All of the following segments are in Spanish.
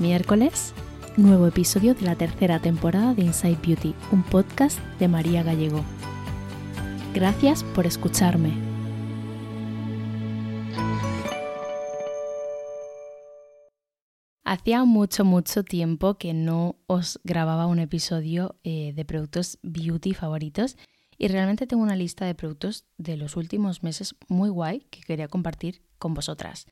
miércoles, nuevo episodio de la tercera temporada de Inside Beauty, un podcast de María Gallego. Gracias por escucharme. Hacía mucho, mucho tiempo que no os grababa un episodio eh, de productos beauty favoritos y realmente tengo una lista de productos de los últimos meses muy guay que quería compartir con vosotras.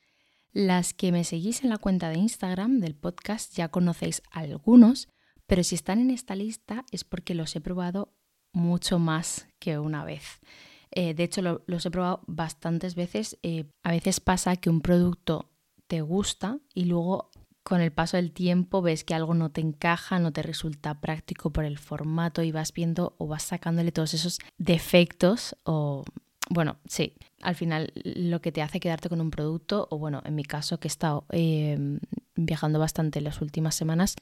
Las que me seguís en la cuenta de Instagram del podcast ya conocéis algunos, pero si están en esta lista es porque los he probado mucho más que una vez. Eh, de hecho, los he probado bastantes veces. Eh, a veces pasa que un producto te gusta y luego con el paso del tiempo ves que algo no te encaja, no te resulta práctico por el formato y vas viendo o vas sacándole todos esos defectos o bueno, sí, al final lo que te hace quedarte con un producto, o bueno, en mi caso que he estado em, viajando bastante las últimas semanas,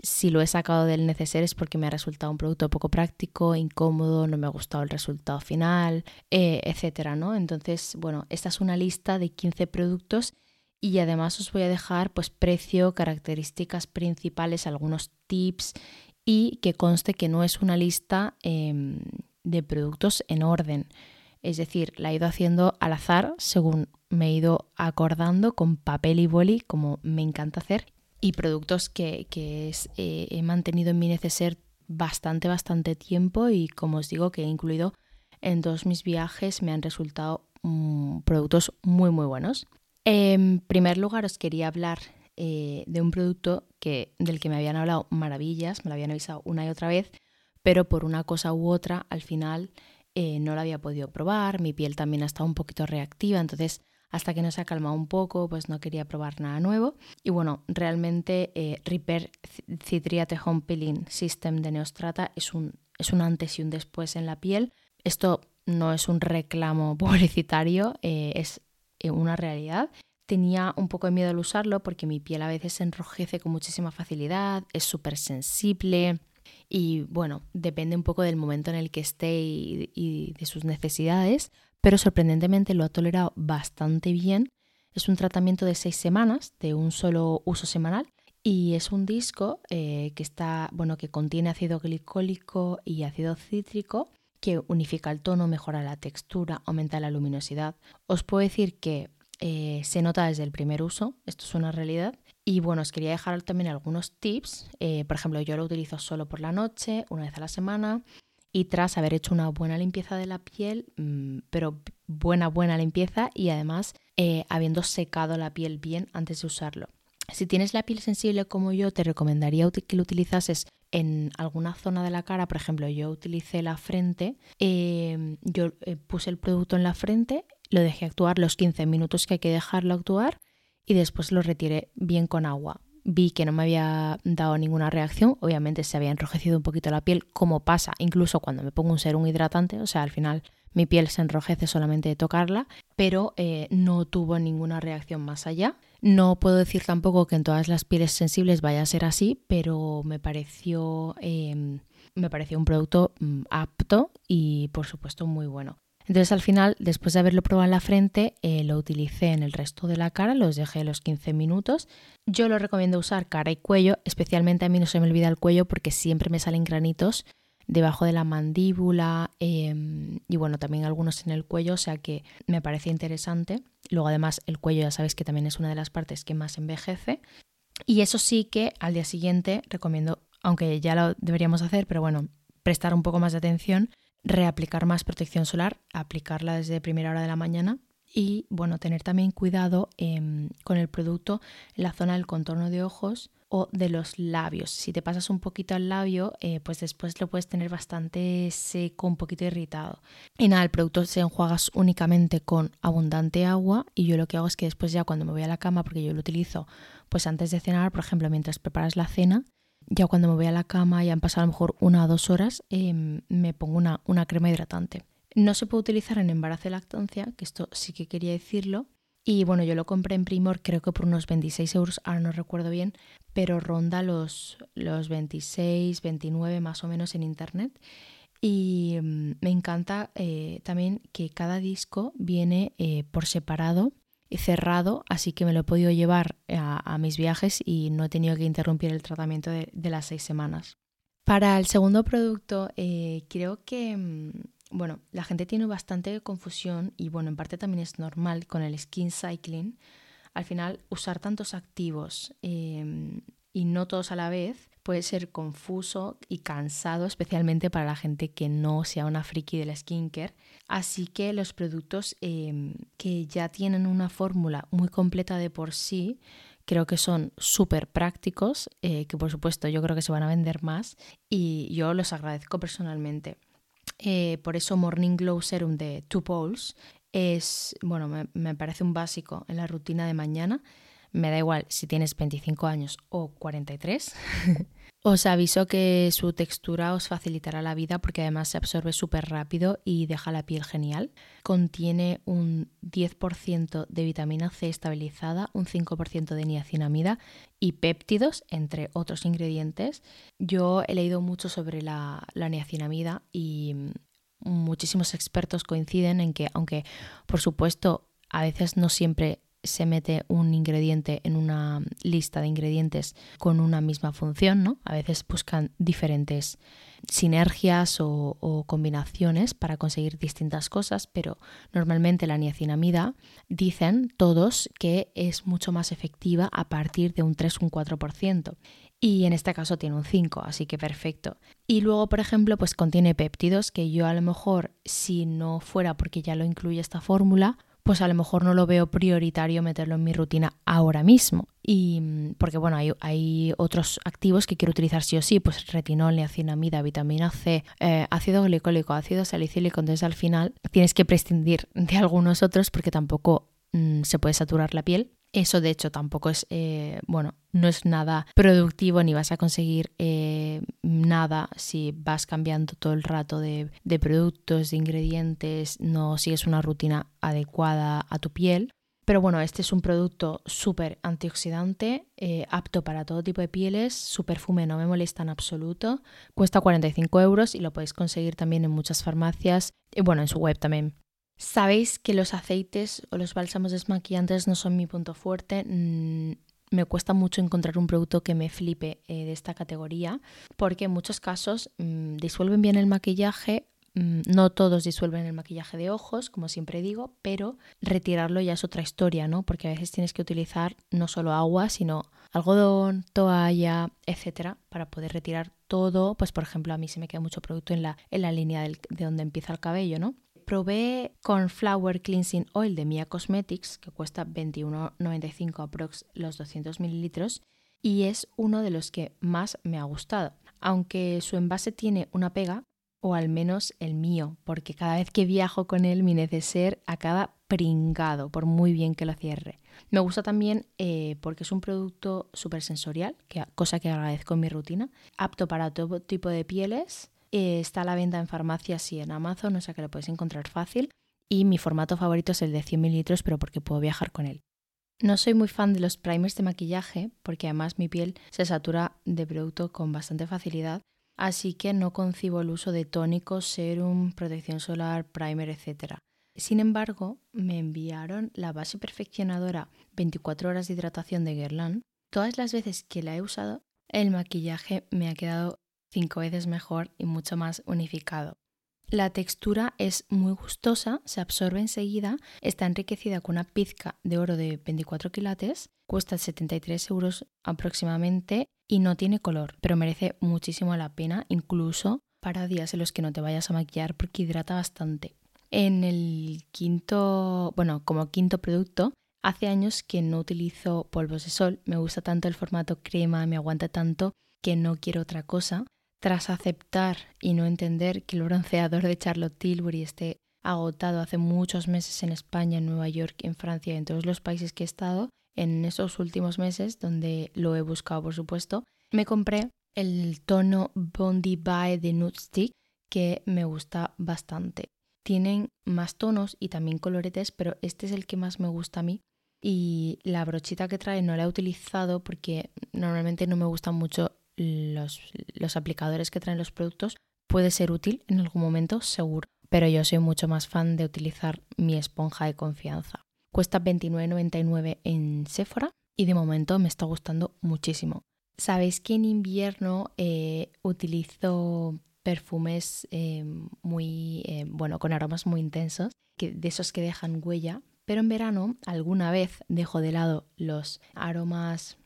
si lo he sacado del neceser es porque me ha resultado un producto poco práctico, incómodo, no me ha gustado el resultado final, eh, etcétera, ¿no? Entonces, bueno, esta es una lista de 15 productos y además os voy a dejar pues precio, características principales, algunos tips y que conste que no es una lista em, de productos en orden. Es decir, la he ido haciendo al azar según me he ido acordando con papel y boli, como me encanta hacer, y productos que, eh, he mantenido en mi neceser bastante, bastante tiempo y como os digo que he incluido en todos mis viajes me han resultado mm, productos muy, muy buenos. En primer lugar, os quería hablar eh, de un producto que, del que me habían hablado maravillas, me lo habían avisado una y otra vez, pero por una cosa u otra, al final eh, no lo había podido probar, mi piel también ha estado un poquito reactiva, entonces hasta que no se ha calmado un poco, pues no quería probar nada nuevo. Y bueno, realmente eh, Repair Citriate Home Peeling System de Neostrata es un, es un antes y un después en la piel. Esto no es un reclamo publicitario, eh, es eh, una realidad. Tenía un poco de miedo al usarlo porque mi piel a veces se enrojece con muchísima facilidad, es súper sensible y bueno, depende un poco del momento en el que esté y de sus necesidades, pero sorprendentemente lo ha tolerado bastante bien. Es un tratamiento de seis semanas, de un solo uso semanal, y es un disco eh, que está, bueno, que contiene ácido glicólico y ácido cítrico, que unifica el tono, mejora la textura, aumenta la luminosidad. Os puedo decir que eh, se nota desde el primer uso, esto es una realidad. Y bueno, os quería dejar también algunos tips. Eh, por ejemplo, yo lo utilizo solo por la noche, una vez a la semana y tras haber hecho una buena limpieza de la piel, mm, pero buena, buena limpieza y además eh, habiendo secado la piel bien antes de usarlo. Si tienes la piel sensible como yo, te recomendaría que lo utilizases en alguna zona de la cara. Por ejemplo, yo utilicé la frente, em, yo eh, puse el producto en la frente, lo dejé actuar los 15 minutos que hay que dejarlo actuar y después lo retiré bien con agua vi que no me había dado ninguna reacción, obviamente se había enrojecido un poquito la piel, como pasa incluso cuando me pongo un serum hidratante, o sea, al final mi piel se enrojece solamente de tocarla, pero eh, no tuvo ninguna reacción más allá. No puedo decir tampoco que en todas las pieles sensibles vaya a ser así, pero me pareció, em, me pareció un producto mm, apto y por supuesto muy bueno. Entonces al final, después de haberlo probado en la frente, eh, lo utilicé en el resto de la cara, los dejé los 15 minutos. Yo lo recomiendo usar cara y cuello, especialmente a mí no se me olvida el cuello porque siempre me salen granitos debajo de la mandíbula em, y bueno, también algunos en el cuello, o sea que me parece interesante. Luego además el cuello ya sabéis que también es una de las partes que más envejece. Y eso sí que al día siguiente recomiendo, aunque ya lo deberíamos hacer, pero bueno, prestar un poco más de atención reaplicar más protección solar, aplicarla desde primera hora de la mañana y bueno, tener también cuidado em, con el producto en la zona del contorno de ojos o de los labios. Si te pasas un poquito al labio, eh, pues después lo puedes tener bastante seco, un poquito irritado. Y nada, el producto se enjuagas únicamente con abundante agua y yo lo que hago es que después ya cuando me voy a la cama, porque yo lo utilizo pues antes de cenar, por ejemplo, mientras preparas la cena, ya cuando me voy a la cama y han pasado a lo mejor una o dos horas, em, me pongo una, una crema hidratante. No se puede utilizar en embarazo y lactancia, que esto sí que quería decirlo. Y bueno, yo lo compré en Primor, creo que por unos 26 euros, ahora no recuerdo bien, pero ronda los, los 26, 29 más o menos en internet. Y em, me encanta eh, también que cada disco viene eh, por separado cerrado, así que me lo he podido llevar a, mis viajes y no he tenido que interrumpir el tratamiento de, las seis semanas. Para el segundo producto, eh, creo que, mm, bueno, la gente tiene bastante confusión y, bueno, en parte también es normal con el skin cycling. Al final, usar tantos activos em, y no todos a la vez puede ser confuso y cansado, especialmente para la gente que no sea una friki del skincare. Así que los productos em, que ya tienen una fórmula muy completa de por sí, creo que son súper prácticos, eh, que por supuesto yo creo que se van a vender más y yo los agradezco personalmente. Eh, por eso Morning Glow Serum de Two Poles es, bueno, me, me parece un básico en la rutina de mañana. Me da igual si tienes 25 años o 43. Os aviso que su textura os facilitará la vida porque además se absorbe súper rápido y deja la piel genial. Contiene un 10% de vitamina C estabilizada, un 5% de niacinamida y péptidos, entre otros ingredientes. Yo he leído mucho sobre la, niacinamida y muchísimos expertos coinciden en que, aunque por supuesto a veces no siempre se mete un ingrediente en una lista de ingredientes con una misma función, ¿no? A veces buscan diferentes sinergias o, combinaciones para conseguir distintas cosas, pero normalmente la niacinamida dicen todos que es mucho más efectiva a partir de un 3 o un 4%. Y en este caso tiene un 5, así que perfecto. Y luego, por ejemplo, pues contiene péptidos que yo a lo mejor, si no fuera porque ya lo incluye esta fórmula, pues a lo mejor no lo veo prioritario meterlo en mi rutina ahora mismo. Y mm, porque bueno, hay, otros activos que quiero utilizar sí o sí, pues retinol, niacinamida, vitamina C, eh, ácido glicólico, ácido salicílico. Entonces al final tienes que prescindir de algunos otros porque tampoco mm, se puede saturar la piel. Eso de hecho tampoco es, eh, bueno, no es nada productivo ni vas a conseguir eh, nada si vas cambiando todo el rato de, productos, de ingredientes, no sigues una rutina adecuada a tu piel. Pero bueno, este es un producto súper antioxidante, eh, apto para todo tipo de pieles, su perfume no me molesta en absoluto, cuesta 45 euros y lo podéis conseguir también en muchas farmacias y bueno, en su web también. Sabéis que los aceites o los bálsamos desmaquillantes no son mi punto fuerte. Mm, me cuesta mucho encontrar un producto que me flipe eh, de esta categoría porque en muchos casos mm, disuelven bien el maquillaje, Mm, no todos disuelven el maquillaje de ojos, como siempre digo, pero retirarlo ya es otra historia, ¿no? Porque a veces tienes que utilizar no solo agua, sino algodón, toalla, etcétera, para poder retirar todo. Pues, por ejemplo, a mí se me queda mucho producto en la, en la línea de donde empieza el cabello, ¿no? Probé con Flower Cleansing Oil de Mia Cosmetics, que cuesta 21,95 aprox los 200 mililitros, y es uno de los que más me ha gustado. Aunque su envase tiene una pega, o al menos el mío, porque cada vez que viajo con él mi neceser acaba pringado, por muy bien que lo cierre. Me gusta también eh, porque es un producto súper sensorial, que, cosa que agradezco en mi rutina, apto para todo tipo de pieles, eh, está a la venta en farmacias y en Amazon, o sea que lo puedes encontrar fácil, y mi formato favorito es el de 100 mililitros, pero porque puedo viajar con él. No soy muy fan de los primers de maquillaje, porque además mi piel se satura de producto con bastante facilidad, así que no concibo el uso de tónicos, serum, protección solar, primer, etc. Sin embargo, me enviaron la base perfeccionadora 24 horas de hidratación de Guerlain. Todas las veces que la he usado, el maquillaje me ha quedado cinco veces mejor y mucho más unificado. La textura es muy gustosa, se absorbe enseguida, está enriquecida con una pizca de oro de 24 quilates, cuesta 73 euros aproximadamente y no tiene color, pero merece muchísimo la pena, incluso para días en los que no te vayas a maquillar porque hidrata bastante. En el quinto, bueno, como quinto producto, hace años que no utilizo polvos de sol, me gusta tanto el formato crema, me aguanta tanto que no quiero otra cosa. Tras aceptar y no entender que el bronceador de Charlotte Tilbury esté agotado hace muchos meses en España, en Nueva York, en Francia en todos los países que he estado, en esos últimos meses, donde lo he buscado por supuesto, me compré el tono Bondi By de Nude Stick que me gusta bastante. Tienen más tonos y también coloretes, pero este es el que más me gusta a mí. Y la brochita que trae no la he utilizado porque normalmente no me gustan mucho los, aplicadores que traen los productos. Puede ser útil en algún momento, seguro, pero yo soy mucho más fan de utilizar mi esponja de confianza. Cuesta 29,99 en Sephora y de momento me está gustando muchísimo. Sabéis que en invierno eh, utilizo perfumes eh, muy, eh, bueno, con aromas muy intensos, que, de esos que dejan huella, pero en verano alguna vez dejo de lado los aromas,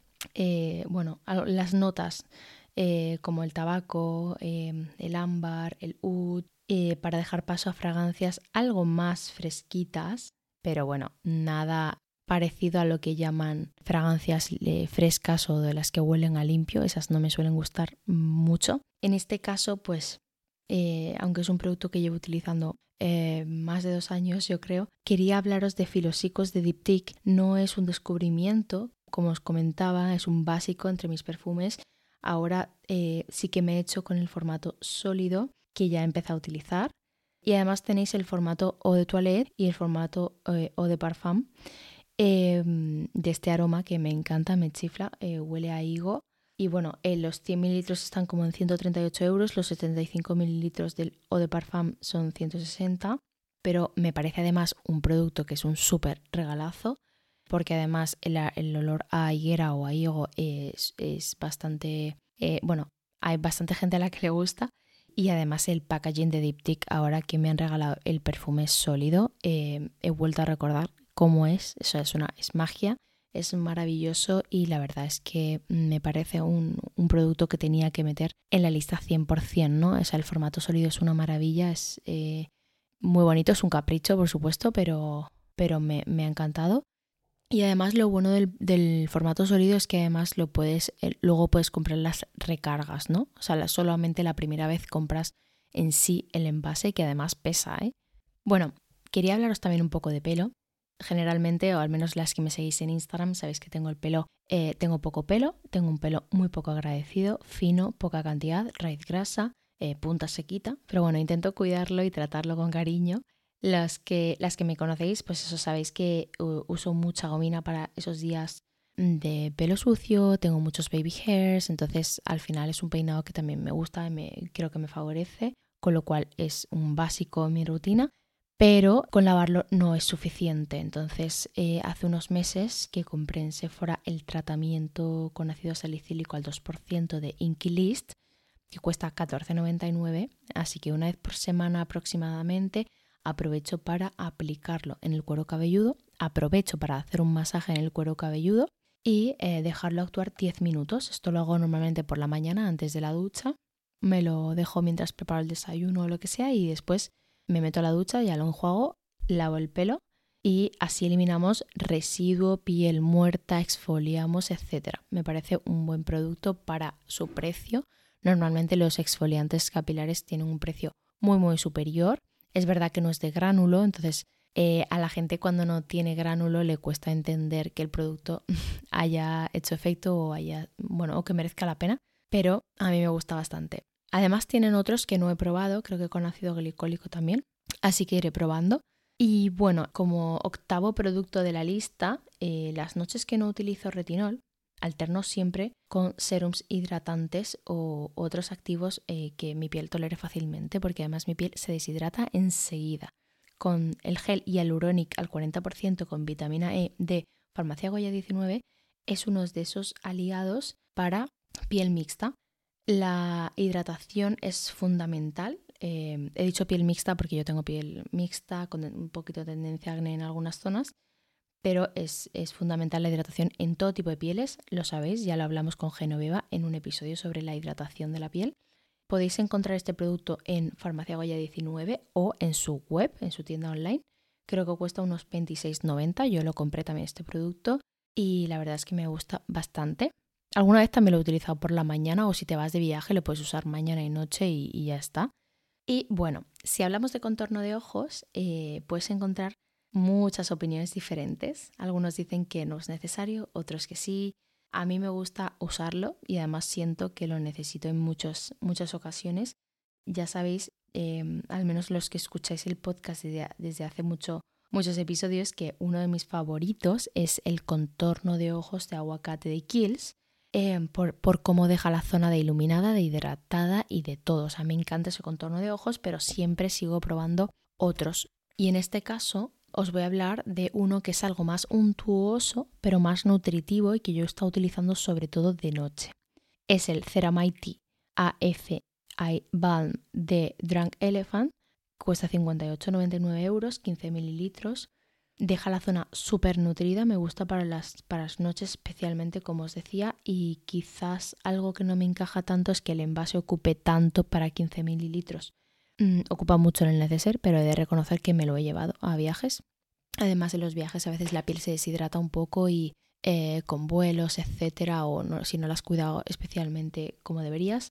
bueno, las notas como el tabaco, el ámbar, el oud, para dejar paso a fragancias algo más fresquitas pero bueno, nada parecido a lo que llaman fragancias eh, frescas o de las que huelen a limpio, esas no me suelen gustar mucho. En este caso, pues, eh, aunque es un producto que llevo utilizando eh, más de dos años, yo creo, quería hablaros de Filosicos de Diptyque. No es un descubrimiento, como os comentaba, es un básico entre mis perfumes. Ahora sí que me he hecho con el formato sólido que ya he empezado a utilizar y además tenéis el formato Eau de Toilette y el formato eh, Eau de Parfum em, de este aroma que me encanta, me chifla, eh, huele a higo. Y bueno, eh, los 100 mililitros están como en 138 euros, los 75 mililitros del Eau de Parfum son 160, pero me parece además un producto que es un súper regalazo, porque además el, el, olor a higuera o a higo es, es bastante, bueno, hay bastante gente a la que le gusta y además el packaging de Diptyque, ahora que me han regalado el perfume sólido, eh, he vuelto a recordar cómo es. Eso es una es magia, es maravilloso y la verdad es que me parece un, producto que tenía que meter en la lista 100%, ¿no? O sea, el formato sólido es una maravilla, es eh, muy bonito, es un capricho, por supuesto, pero, pero me, me ha encantado. Y además lo bueno del, formato sólido es que además lo puedes, luego puedes comprar las recargas, ¿no? O sea, solamente la primera vez compras en sí el envase que además pesa, ¿eh? Bueno, quería hablaros también un poco de pelo. generalmente, o al menos las que me seguís en Instagram, sabéis que tengo el pelo, eh, tengo poco pelo, tengo un pelo muy poco agradecido, fino, poca cantidad, raíz grasa, eh, punta sequita, pero bueno, intento cuidarlo y tratarlo con cariño. Las que, las que me conocéis, pues eso sabéis que uso mucha gomina para esos días de pelo sucio, tengo muchos baby hairs, entonces al final es un peinado que también me gusta y me, creo que me favorece, con lo cual es un básico en mi rutina pero con lavarlo no es suficiente. Entonces, eh, hace unos meses que compré en Sephora el tratamiento con ácido salicílico al 2% de Inky List, que cuesta 14,99, así que una vez por semana aproximadamente aprovecho para aplicarlo en el cuero cabelludo, aprovecho para hacer un masaje en el cuero cabelludo y eh, dejarlo actuar 10 minutos. Esto lo hago normalmente por la mañana antes de la ducha, me lo dejo mientras preparo el desayuno o lo que sea y después me meto a la ducha, ya lo enjuago, lavo el pelo y así eliminamos residuo, piel muerta, exfoliamos, etc. Me parece un buen producto para su precio. Normalmente los exfoliantes capilares tienen un precio muy muy superior. Es verdad que no es de gránulo, entonces eh, a la gente cuando no tiene gránulo le cuesta entender que el producto haya hecho efecto o haya, bueno, o que merezca la pena, pero a mí me gusta bastante. Además tienen otros que no he probado, creo que con ácido glicólico también, así que iré probando. Y bueno, como octavo producto de la lista, eh, las noches que no utilizo retinol, alterno siempre con serums hidratantes o otros activos eh, que mi piel tolere fácilmente, porque además mi piel se deshidrata enseguida. Con el gel Hyaluronic al 40% con vitamina E de Farmacia Goya 19 es uno de esos aliados para piel mixta la hidratación es fundamental. Eh, he dicho piel mixta porque yo tengo piel mixta con un poquito de tendencia a acné en algunas zonas, pero es, fundamental la hidratación en todo tipo de pieles, lo sabéis, ya lo hablamos con Genoveva en un episodio sobre la hidratación de la piel. Podéis encontrar este producto en Farmacia Goya 19 o en su web, en su tienda online. Creo que cuesta unos 26,90. Yo lo compré también este producto y la verdad es que me gusta bastante. Alguna vez también lo he utilizado por la mañana o si te vas de viaje lo puedes usar mañana y noche y, ya está. Y bueno, si hablamos de contorno de ojos, eh, puedes encontrar muchas opiniones diferentes. Algunos dicen que no es necesario, otros que sí. A mí me gusta usarlo y además siento que lo necesito en muchos, muchas ocasiones. Ya sabéis, em, al menos los que escucháis el podcast desde, hace mucho, muchos episodios, que uno de mis favoritos es el contorno de ojos de aguacate de Kills Em, por, cómo deja la zona de iluminada, de hidratada y de todo. O sea, me encanta ese contorno de ojos, pero siempre sigo probando otros. Y en este caso os voy a hablar de uno que es algo más untuoso, pero más nutritivo y que yo he estado utilizando sobre todo de noche. Es el Ceramide AFI Balm de Drunk Elephant. Cuesta 58,99 euros, 15 mililitros. Deja la zona súper nutrida, me gusta para las, para las noches especialmente, como os decía, y quizás algo que no me encaja tanto es que el envase ocupe tanto para 15 mililitros. Mm, ocupa mucho el neceser, pero he de reconocer que me lo he llevado a viajes. Además, en los viajes a veces la piel se deshidrata un poco y eh, con vuelos, etcétera, o si no la has cuidado especialmente como deberías.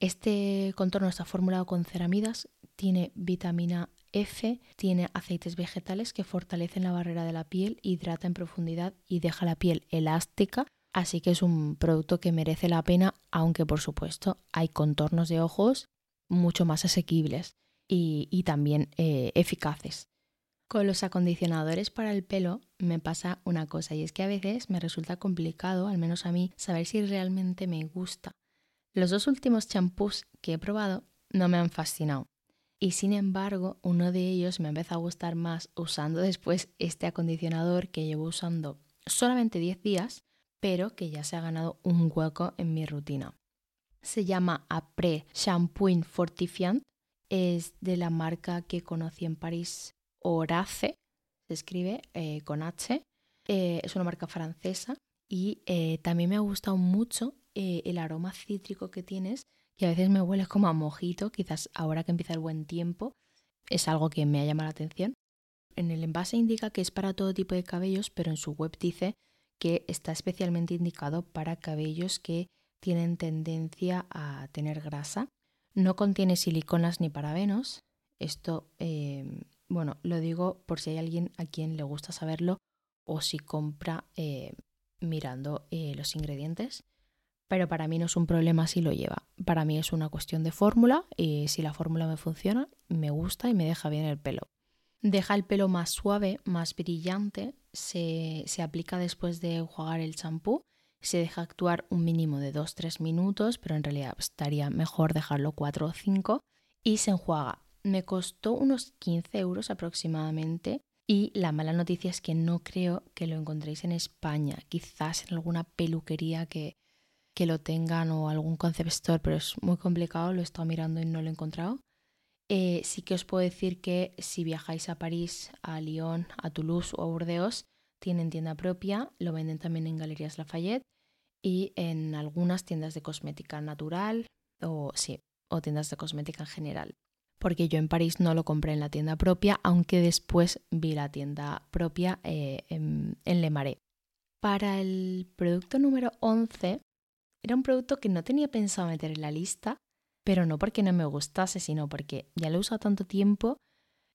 Este contorno está formulado con ceramidas, tiene vitamina F tiene aceites vegetales que fortalecen la barrera de la piel, hidrata en profundidad y deja la piel elástica. Así que es un producto que merece la pena, aunque por supuesto hay contornos de ojos mucho más asequibles y, también eh, eficaces. Con los acondicionadores para el pelo me pasa una cosa y es que a veces me resulta complicado, al menos a mí, saber si realmente me gusta. Los dos últimos champús que he probado no me han fascinado. Y sin embargo, uno de ellos me empezó a gustar más usando después este acondicionador que llevo usando solamente 10 días, pero que ya se ha ganado un hueco en mi rutina. Se llama Après Shampooing Fortifiant, es de la marca que conocí en París, Horace, se escribe eh, con H, eh, es una marca francesa y eh, también me ha gustado mucho el aroma cítrico que tienes y a veces me huele como a mojito, quizás ahora que empieza el buen tiempo, es algo que me ha llamado la atención. En el envase indica que es para todo tipo de cabellos, pero en su web dice que está especialmente indicado para cabellos que tienen tendencia a tener grasa. No contiene siliconas ni parabenos. Esto, eh, Bueno, lo digo por si hay alguien a quien le gusta saberlo o si compra eh, mirando eh, los ingredientes. Pero para mí no es un problema si lo lleva. Para mí es una cuestión de fórmula y si la fórmula me funciona, me gusta y me deja bien el pelo. Deja el pelo más suave, más brillante, se, se aplica después de enjuagar el champú, se deja actuar un mínimo de 2-3 minutos, pero en realidad estaría mejor dejarlo 4 o 5 y se enjuaga. Me costó unos 15 euros aproximadamente y la mala noticia es que no creo que lo encontréis en España, quizás en alguna peluquería que, que lo tengan o algún concept store, pero es muy complicado, lo he estado mirando y no lo he encontrado. Eh, sí que os puedo decir que si viajáis a París, a Lyon, a Toulouse o a Burdeos, tienen tienda propia, lo venden también en Galerías Lafayette y en algunas tiendas de cosmética natural o sí, o tiendas de cosmética en general. Porque yo en París no lo compré en la tienda propia, aunque después vi la tienda propia eh, en, Le Marais. Para el producto número 11, era un producto que no tenía pensado meter en la lista, pero no porque no me gustase, sino porque ya lo he usado tanto tiempo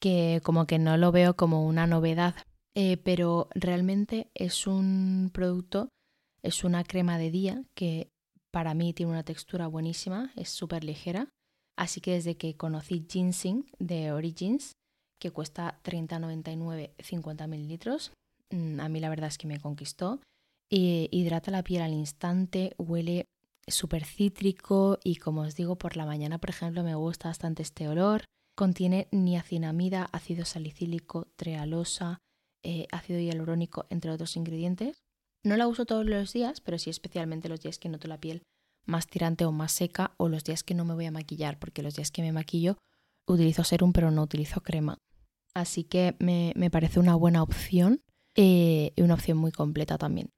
que como que no lo veo como una novedad. Eh, pero realmente es un producto, es una crema de día que para mí tiene una textura buenísima, es súper ligera. Así que desde que conocí Ginseng de Origins, que cuesta 30,99 50 mililitros, mm, a mí la verdad es que me conquistó hidrata la piel al instante, huele súper cítrico y como os digo, por la mañana, por ejemplo, me gusta bastante este olor. Contiene niacinamida, ácido salicílico, trealosa, eh, ácido hialurónico, entre otros ingredientes. No la uso todos los días, pero sí especialmente los días que noto la piel más tirante o más seca o los días que no me voy a maquillar, porque los días que me maquillo utilizo serum pero no utilizo crema. Así que me, parece una buena opción eh, y una opción muy completa también.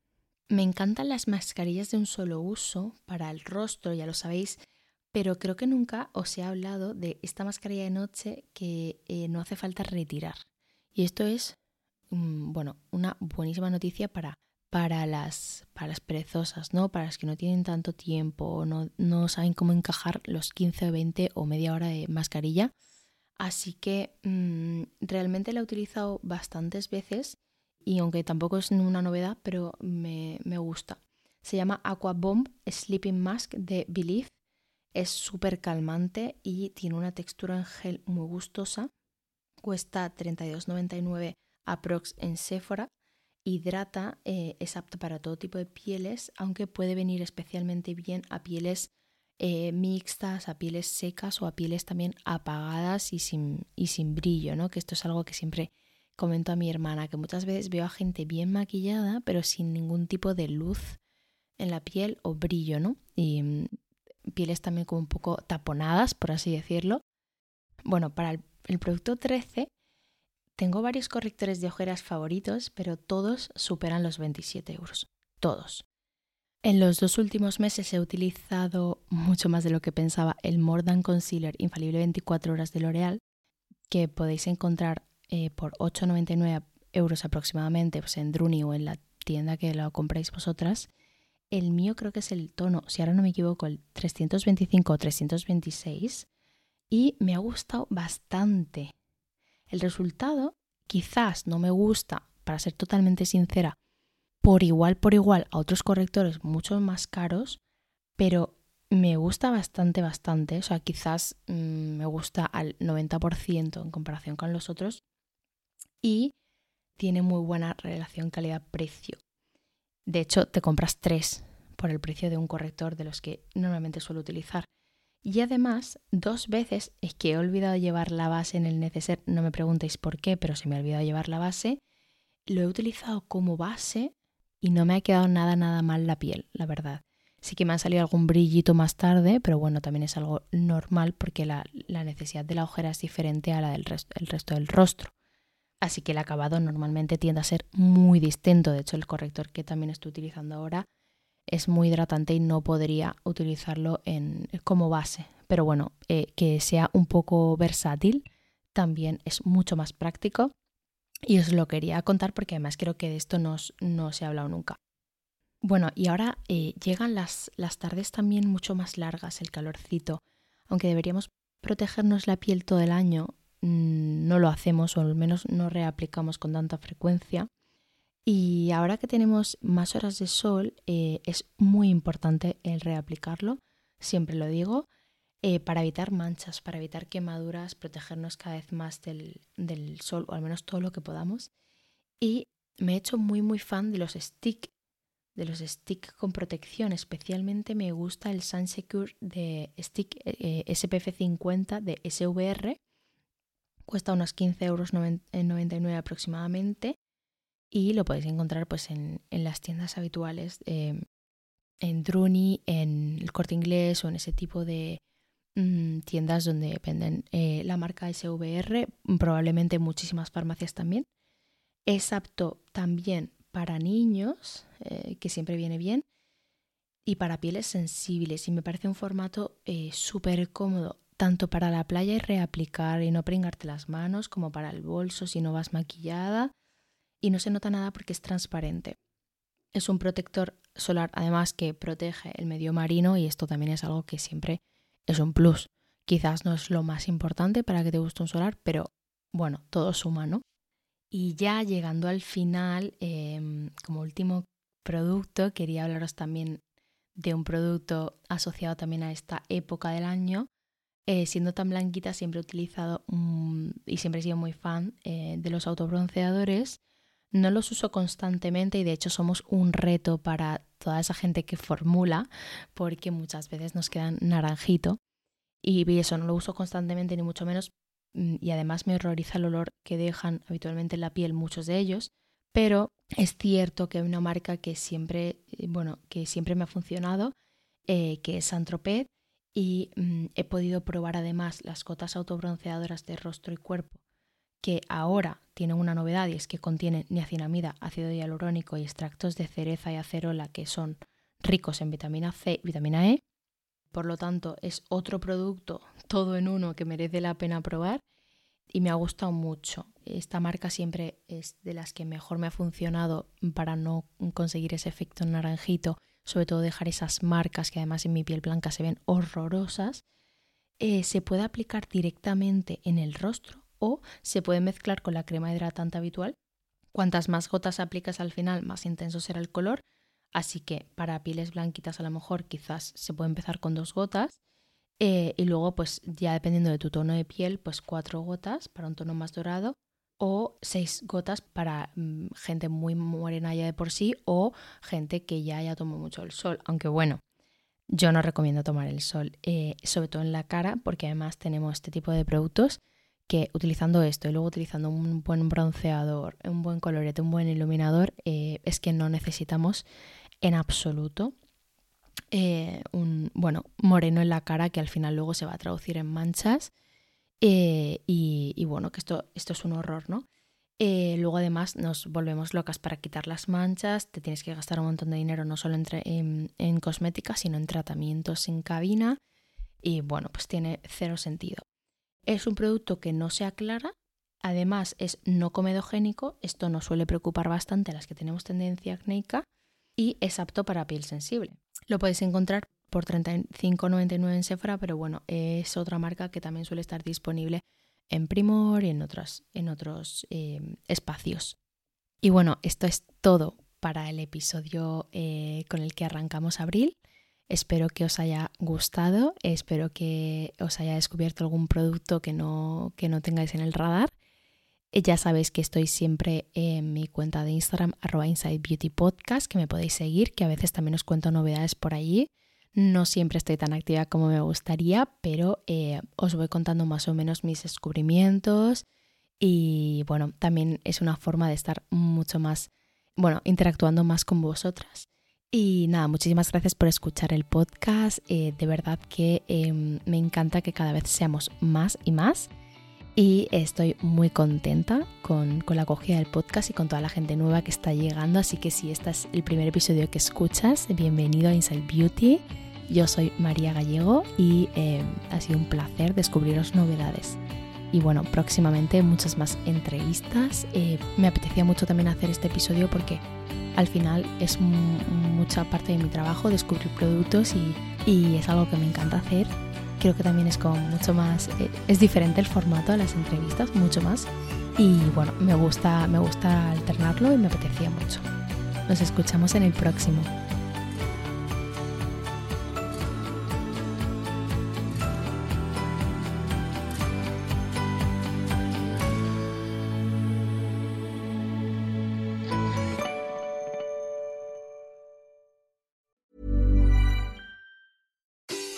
Me encantan las mascarillas de un solo uso para el rostro, ya lo sabéis, pero creo que nunca os he hablado de esta mascarilla de noche que eh, no hace falta retirar. Y esto es, mm, bueno, una buenísima noticia para, para, las, para las perezosas, ¿no? Para las que no tienen tanto tiempo o no, no saben cómo encajar los 15 o 20 o media hora de mascarilla. Así que mm, realmente la he utilizado bastantes veces y aunque tampoco es una novedad, pero me, gusta. Se llama Aqua Bomb Sleeping Mask de Believe. Es súper calmante y tiene una textura en gel muy gustosa. Cuesta 32,99 aprox en Sephora. Hidrata, eh, es apto para todo tipo de pieles, aunque puede venir especialmente bien a pieles eh, mixtas, a pieles secas o a pieles también apagadas y sin, y sin brillo, ¿no? Que esto es algo que siempre comento a mi hermana que muchas veces veo a gente bien maquillada, pero sin ningún tipo de luz en la piel o brillo, ¿no? Y mm, pieles también como un poco taponadas, por así decirlo. Bueno, para el, producto 13 tengo varios correctores de ojeras favoritos, pero todos superan los 27 euros. Todos. En los dos últimos meses he utilizado mucho más de lo que pensaba el More Concealer Infalible 24 horas de L'Oreal, que podéis encontrar eh, por 8,99 euros aproximadamente pues en Druni o en la tienda que lo compráis vosotras. El mío creo que es el tono, si ahora no me equivoco, el 325 o 326 y me ha gustado bastante. El resultado quizás no me gusta, para ser totalmente sincera, por igual por igual a otros correctores mucho más caros, pero me gusta bastante, bastante. O sea, quizás mm, me gusta al 90% en comparación con los otros y tiene muy buena relación calidad-precio. De hecho, te compras tres por el precio de un corrector de los que normalmente suelo utilizar. Y además, dos veces es que he olvidado llevar la base en el neceser, no me preguntéis por qué, pero se me ha olvidado llevar la base. Lo he utilizado como base y no me ha quedado nada, nada mal la piel, la verdad. Sí que me ha salido algún brillito más tarde, pero bueno, también es algo normal porque la, necesidad de la ojera es diferente a la del el resto del rostro así que el acabado normalmente tiende a ser muy distinto. De hecho, el corrector que también estoy utilizando ahora es muy hidratante y no podría utilizarlo en, como base. Pero bueno, eh, que sea un poco versátil también es mucho más práctico. Y os lo quería contar porque además creo que de esto no, no se ha hablado nunca. Bueno, y ahora eh, llegan las, las tardes también mucho más largas, el calorcito. Aunque deberíamos protegernos la piel todo el año, mm, no lo hacemos o al menos no reaplicamos con tanta frecuencia. Y ahora que tenemos más horas de sol, eh, es muy importante el reaplicarlo, siempre lo digo, eh, para evitar manchas, para evitar quemaduras, protegernos cada vez más del, del, sol, o al menos todo lo que podamos. Y me he hecho muy, muy fan de los stick, de los stick con protección. Especialmente me gusta el Sunsecure de stick eh, SPF 50 de SVR. Cuesta unos 15 euros 99 aproximadamente y lo podéis encontrar pues en, las tiendas habituales, em, en Druni, en el Corte Inglés o en ese tipo de mm, tiendas donde venden eh, la marca SVR, probablemente muchísimas farmacias también. Es apto también para niños, eh, que siempre viene bien, y para pieles sensibles. Y me parece un formato eh, súper cómodo, tanto para la playa y reaplicar y no pringarte las manos, como para el bolso si no vas maquillada y no se nota nada porque es transparente. Es un protector solar además que protege el medio marino y esto también es algo que siempre es un plus. Quizás no es lo más importante para que te guste un solar, pero bueno, todo suma, ¿no? Y ya llegando al final, em, como último producto, quería hablaros también de un producto asociado también a esta época del año. Eh, siendo tan blanquita, siempre he utilizado y siempre he sido muy fan eh, de los autobronceadores no los uso constantemente y de hecho somos un reto para toda esa gente que formula porque muchas veces nos quedan naranjito. Y eso no lo uso constantemente ni mucho menos mm, y además me horroriza el olor que dejan habitualmente en la piel muchos de ellos, pero es cierto que hay una marca que siempre, eh, bueno, que siempre me ha funcionado, eh, que es Santroped y mm, he podido probar además las gotas autobronceadoras de rostro y cuerpo que ahora tienen una novedad y es que contienen niacinamida, ácido hialurónico y extractos de cereza y acerola que son ricos en vitamina C y vitamina E. Por lo tanto, es otro producto todo en uno que merece la pena probar y me ha gustado mucho. Esta marca siempre es de las que mejor me ha funcionado para no conseguir ese efecto naranjito, sobre todo dejar esas marcas que además en mi piel blanca se ven horrorosas. Eh, se puede aplicar directamente en el rostro o se puede mezclar con la crema hidratante habitual. Cuantas más gotas aplicas al final, más intenso será el color. Así que para pieles blanquitas a lo mejor quizás se puede empezar con dos gotas. Eh, y luego pues ya dependiendo de tu tono de piel, pues cuatro gotas para un tono más dorado o seis gotas para mm, gente muy morena ya de por sí o gente que ya haya tomado mucho el sol. Aunque bueno, yo no recomiendo tomar el sol, eh, sobre todo en la cara, porque además tenemos este tipo de productos que utilizando esto y luego utilizando un buen bronceador, un buen colorete, un buen iluminador, eh, es que no necesitamos en absoluto eh, un bueno moreno en la cara que al final luego se va a traducir en manchas eh, y, bueno que esto, esto es un horror, ¿no? luego además nos volvemos locas para quitar las manchas, te tienes que gastar un montón de dinero no solo en, en cosmética, sino en tratamientos en cabina y bueno, pues tiene cero sentido. Es un producto que no se aclara, además es no comedogénico, esto nos suele preocupar bastante a las que tenemos tendencia acnéica y es apto para piel sensible. Lo podéis encontrar por 35,99 en Sephora, pero bueno, es otra marca que también suele estar disponible en Primor y en, otros, en otros em, espacios. Y bueno, esto es todo para el episodio eh, con el que arrancamos abril. Espero que os haya gustado, espero que os haya descubierto algún producto que no, que no tengáis en el radar. Eh, ya sabéis que estoy siempre en mi cuenta de Instagram, arroba que me podéis seguir, que a veces también os cuento novedades por allí. No siempre estoy tan activa como me gustaría, pero eh, os voy contando más o menos mis descubrimientos y bueno, también es una forma de estar mucho más, bueno, interactuando más con vosotras. Y nada, muchísimas gracias por escuchar el podcast. Eh, de verdad que em, me encanta que cada vez seamos más y más. Y estoy muy contenta con, con, la acogida del podcast y con toda la gente nueva que está llegando. Así que si este es el primer episodio que escuchas, bienvenido a Inside Beauty. Yo soy María Gallego y em, ha sido un placer descubriros novedades. Y bueno, próximamente muchas más entrevistas. Eh, me apetecía mucho también hacer este episodio porque al final es mucha parte de mi trabajo descubrir productos y, es algo que me encanta hacer. Creo que también es como mucho más, eh, es diferente el formato de las entrevistas, mucho más. Y bueno, me gusta, me gusta alternarlo y me apetecía mucho. Nos escuchamos en el próximo.